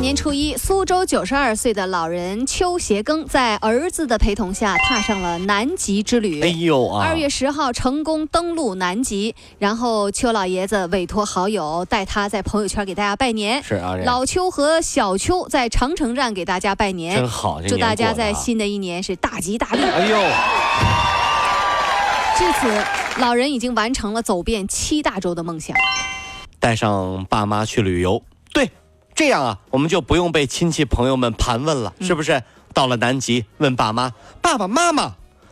年初一，苏州九十二岁的老人邱协庚在儿子的陪同下踏上了南极之旅。哎呦啊！二月十号成功登陆南极，然后邱老爷子委托好友带他在朋友圈给大家拜年。是啊，老邱和小邱在长城站给大家拜年，真好，祝大家在新的一年是大吉大利。哎呦！至此，老人已经完成了走遍七大洲的梦想，带上爸妈去旅游。对。这样啊，我们就不用被亲戚朋友们盘问了，是不是？到了南极，问爸妈：“爸爸妈妈，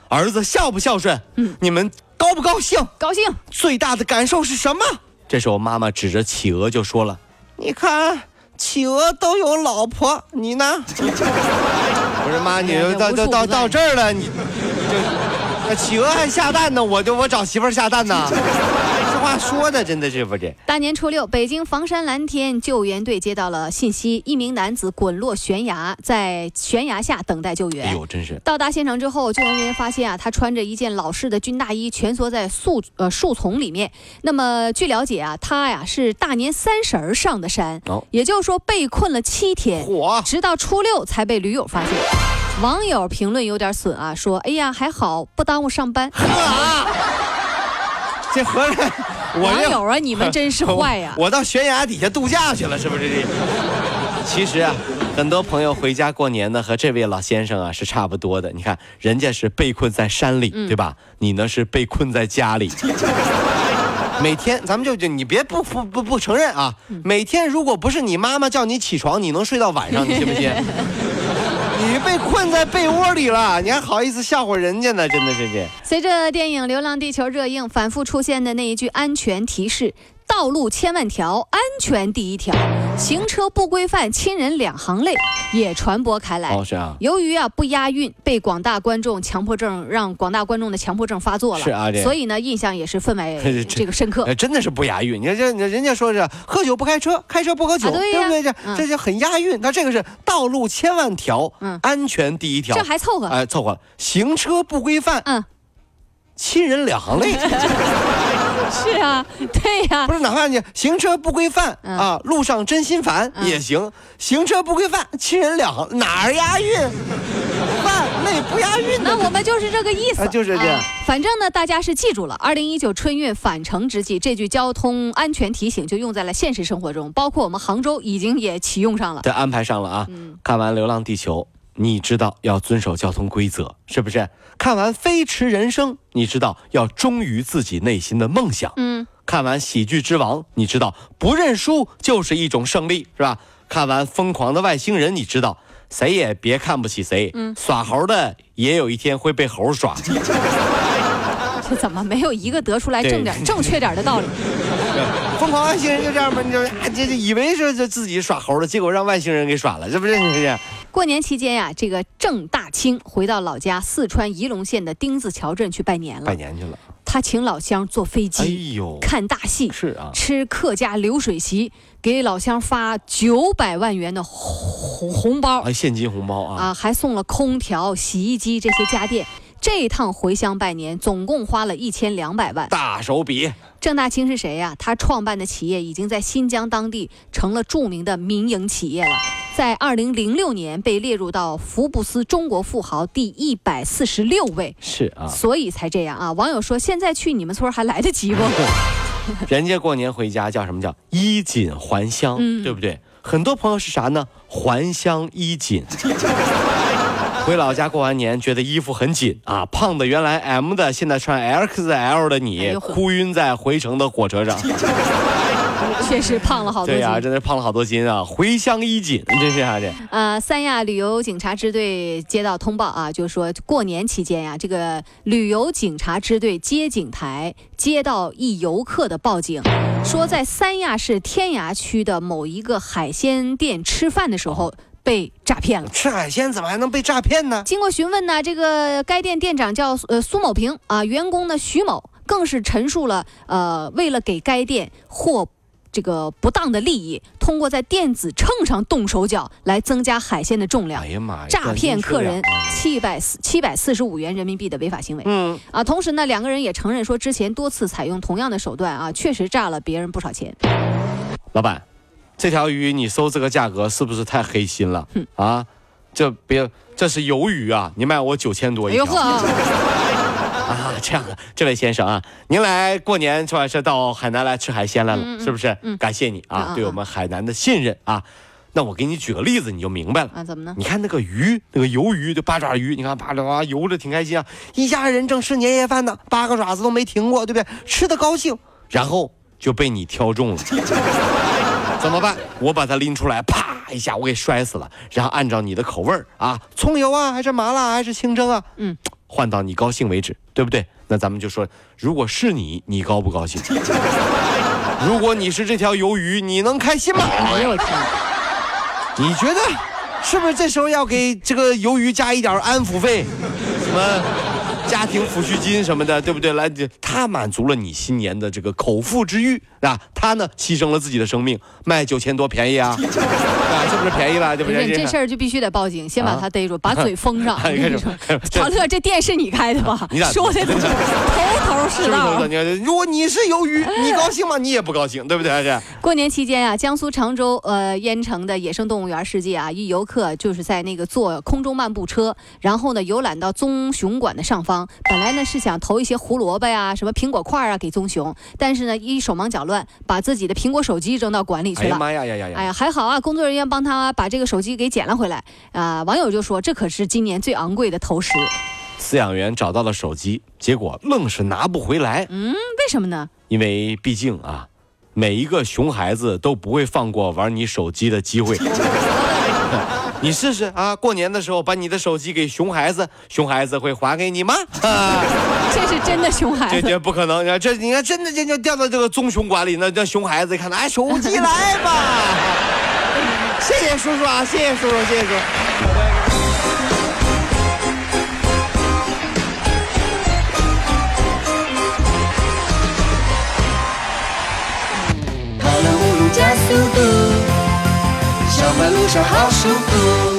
儿子孝不孝顺？嗯，你们高不高兴？高兴。最大的感受是什么？”这时候妈妈指着企鹅就说了：“你看，企鹅都有老婆，你呢？” 我说妈，你到到到到这儿了，你这企鹅还下蛋呢，我就我找媳妇下蛋呢。话说的真的是不是？大年初六，北京房山蓝天救援队接到了信息，一名男子滚落悬崖，在悬崖下等待救援。哎呦，真是！到达现场之后，救援人员发现啊，他穿着一件老式的军大衣，蜷缩在树呃树丛里面。那么据了解啊，他呀是大年三十儿上的山，也就是说被困了七天，直到初六才被驴友发现。网友评论有点损啊，说：“哎呀，还好不耽误上班。”这和尚。网友啊，你们真是 坏呀！我到悬崖底下度假去了，是不是这？其实啊，很多朋友回家过年呢，和这位老先生啊是差不多的。你看，人家是被困在山里，对吧？你呢是被困在家里。每天，咱们就就你别不不不不承认啊！每天如果不是你妈妈叫你起床，你能睡到晚上？你信不信？被困在被窝里了，你还好意思吓唬人家呢？真的是这。随着电影《流浪地球》热映，反复出现的那一句安全提示。道路千万条，安全第一条。行车不规范，亲人两行泪，也传播开来。哦，是啊。由于啊不押韵，被广大观众强迫症让广大观众的强迫症发作了。是啊，所以呢，印象也是分外 这个深刻。真的是不押韵。你看这人家说是喝酒不开车，开车不喝酒，对不对？这这就很押韵。那这个是道路千万条，嗯，安全第一条。这还凑合？哎，凑合。行车不规范，嗯，亲人两行泪。是啊，对呀，不是哪怕你行车不规范啊，路上真心烦也行。行车不规范，亲人两行哪儿押韵？范那不押韵。那我们就是这个意思，啊就是这样。反正呢，大家是记住了，二零一九春运返程之际，这句交通安全提醒就用在了现实生活中，包括我们杭州已经也启用上了，对，安排上了啊。看完《流浪地球》。你知道要遵守交通规则，是不是？看完《飞驰人生》，你知道要忠于自己内心的梦想。嗯。看完《喜剧之王》，你知道不认输就是一种胜利，是吧？看完《疯狂的外星人》，你知道谁也别看不起谁。嗯。耍猴的也有一天会被猴耍。这怎么没有一个得出来正点、正确点的道理？疯狂外星人就这样吧？你就这这以为是这自己耍猴的，结果让外星人给耍了，是不是？你这。过年期间呀，这个郑大清回到老家四川仪陇县的丁字桥镇去拜年了。拜年去了。他请老乡坐飞机，哎呦，看大戏，是啊，吃客家流水席，给老乡发九百万元的红红包，还现金红包啊！啊，还送了空调、洗衣机这些家电。这一趟回乡拜年，总共花了一千两百万，大手笔。郑大清是谁呀？他创办的企业已经在新疆当地成了著名的民营企业了，在二零零六年被列入到福布斯中国富豪第一百四十六位。是啊，所以才这样啊。网友说，现在去你们村还来得及不？人家过年回家叫什么叫衣锦还乡，对不对？很多朋友是啥呢？还乡衣锦。回老家过完年，觉得衣服很紧啊，胖的原来 M 的，现在穿 XL 的你，哭晕在回程的火车上，确实胖了好多。对呀，真的胖了好多斤啊！回乡衣锦，真是啊这。呃，三亚旅游警察支队接到通报啊，就说过年期间呀，这个旅游警察支队接警台接到一游客的报警，说在三亚市天涯区的某一个海鲜店吃饭的时候。被诈骗了。吃海鲜怎么还能被诈骗呢？经过询问呢，这个该店店长叫呃苏某平啊，员工呢徐某更是陈述了呃，为了给该店获。这个不当的利益，通过在电子秤上动手脚来增加海鲜的重量，哎呀妈呀，诈骗客人七百四七百四十五元人民币的违法行为。嗯啊，同时呢，两个人也承认说之前多次采用同样的手段啊，确实诈了别人不少钱。老板，这条鱼你收这个价格是不是太黑心了？啊，这别这是鱿鱼啊，你卖我九千多一条。啊，这样的，这位先生啊，您来过年是吧？是到海南来吃海鲜来了，是不是？嗯感谢你啊，对我们海南的信任啊。那我给你举个例子，你就明白了啊。怎么呢？你看那个鱼，那个鱿鱼，这八爪鱼，你看八爪游着挺开心啊。一家人正吃年夜饭呢，八个爪子都没停过，对不对？吃的高兴，然后就被你挑中了，怎么办？我把它拎出来，啪一下，我给摔死了。然后按照你的口味啊，葱油啊，还是麻辣，还是清蒸啊？嗯。换到你高兴为止，对不对？那咱们就说，如果是你，你高不高兴？如果你是这条鱿鱼，你能开心吗？哎呦我天！你觉得是不是这时候要给这个鱿鱼加一点安抚费？什么家庭抚恤金什么的，对不对？来，他满足了你新年的这个口腹之欲啊！他呢，牺牲了自己的生命，卖九千多便宜啊！是不是便宜了？不是这事儿就必须得报警，先把他逮住，把嘴封上。长乐，这店是你开的吧？说的 头头是道。如果你是鱿鱼，你高兴吗？你也不高兴，对不对？这过年期间啊，江苏常州呃淹城的野生动物园世界啊，一游客就是在那个坐空中漫步车，然后呢游览到棕熊馆的上方。本来呢是想投一些胡萝卜呀、什么苹果块啊给棕熊，但是呢一手忙脚乱，把自己的苹果手机扔到馆里去了。哎呀妈呀呀呀！哎呀，还好啊，工作人员帮。帮他把这个手机给捡了回来啊！网友就说：“这可是今年最昂贵的投食。”饲养员找到了手机，结果愣是拿不回来。嗯，为什么呢？因为毕竟啊，每一个熊孩子都不会放过玩你手机的机会。你试试啊！过年的时候把你的手机给熊孩子，熊孩子会还给你吗？这是真的熊孩子，这绝不可能！这，你看真的，这就掉到这个棕熊馆里，那这熊孩子一看，哎，手机来吧。谢谢叔叔啊！谢谢叔叔，谢谢叔。跑了五路加速度，小马路上好舒服。